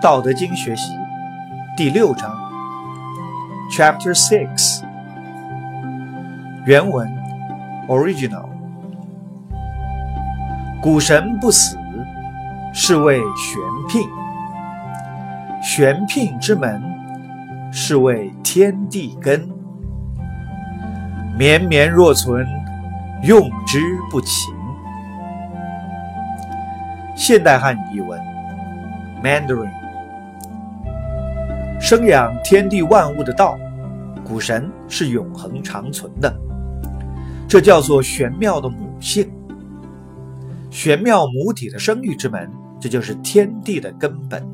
道德经学习第六章，Chapter Six。原文 Original。古神不死，是谓玄牝。玄牝之门，是谓天地根。绵绵若存，用之不勤。现代汉语译文，Mandarin。生养天地万物的道，古神是永恒长存的，这叫做玄妙的母性。玄妙母体的生育之门，这就是天地的根本。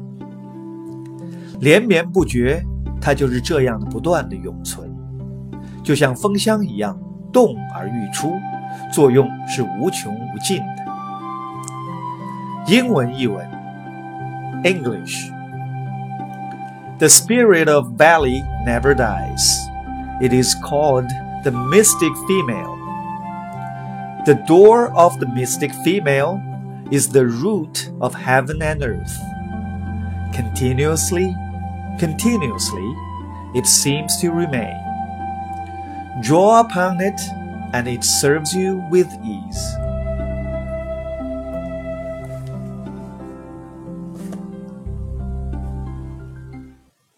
连绵不绝，它就是这样的不断的永存，就像风箱一样，动而愈出，作用是无穷无尽的。英文译文，English。The spirit of valley never dies. It is called the mystic female. The door of the mystic female is the root of heaven and earth. Continuously, continuously, it seems to remain. Draw upon it, and it serves you with ease.